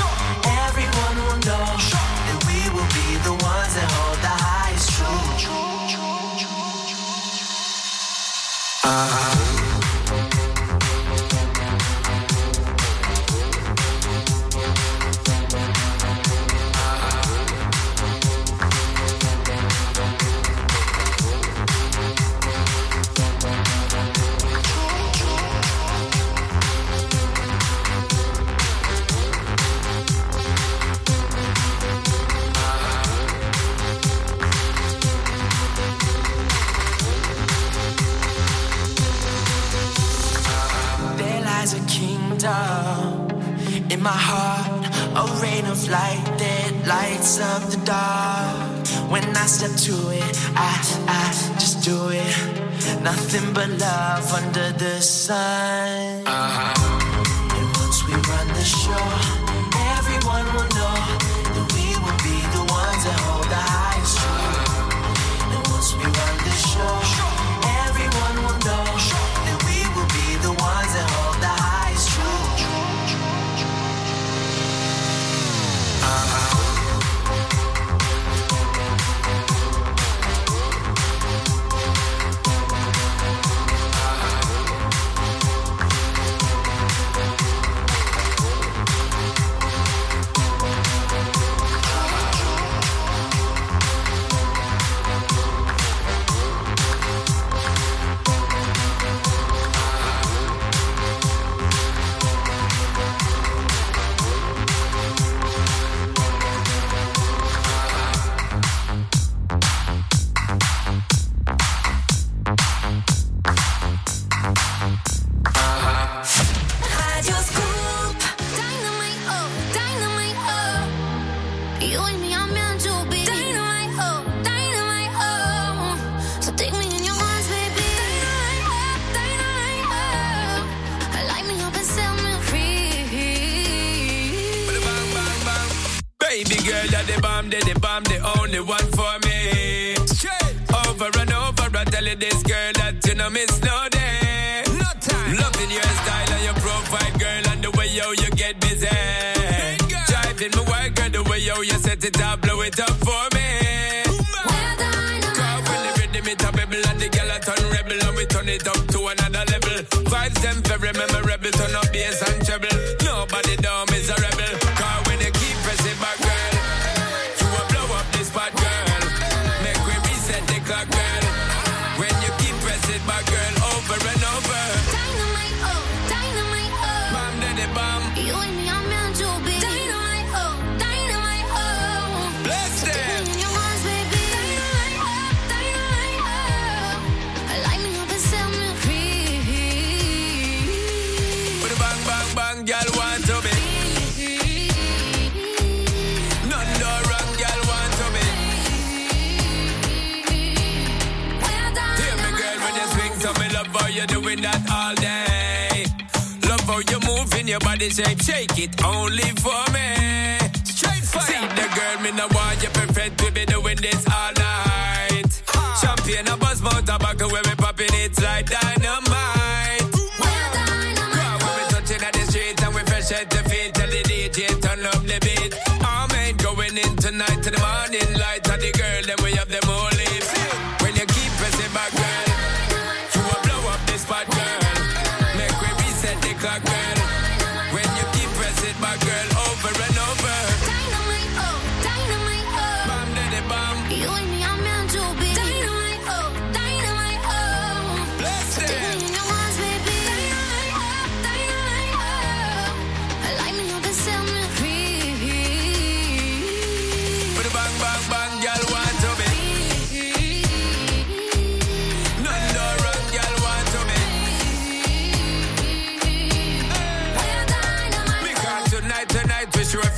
[SPEAKER 2] lights at the girl, then we have them all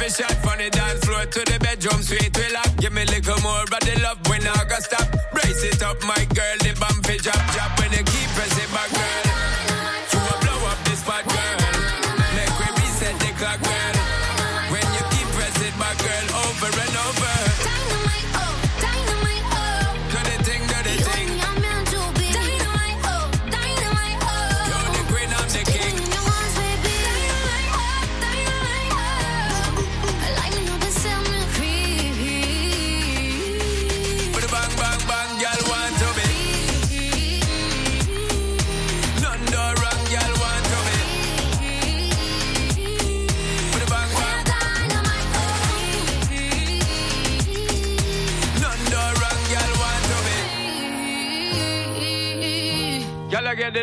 [SPEAKER 2] shot from the dance floor to the bedroom, sweet we lock. Give me a little more, but the love we not gonna stop. Brace it up, my girl, the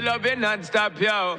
[SPEAKER 12] loving non-stop, yo.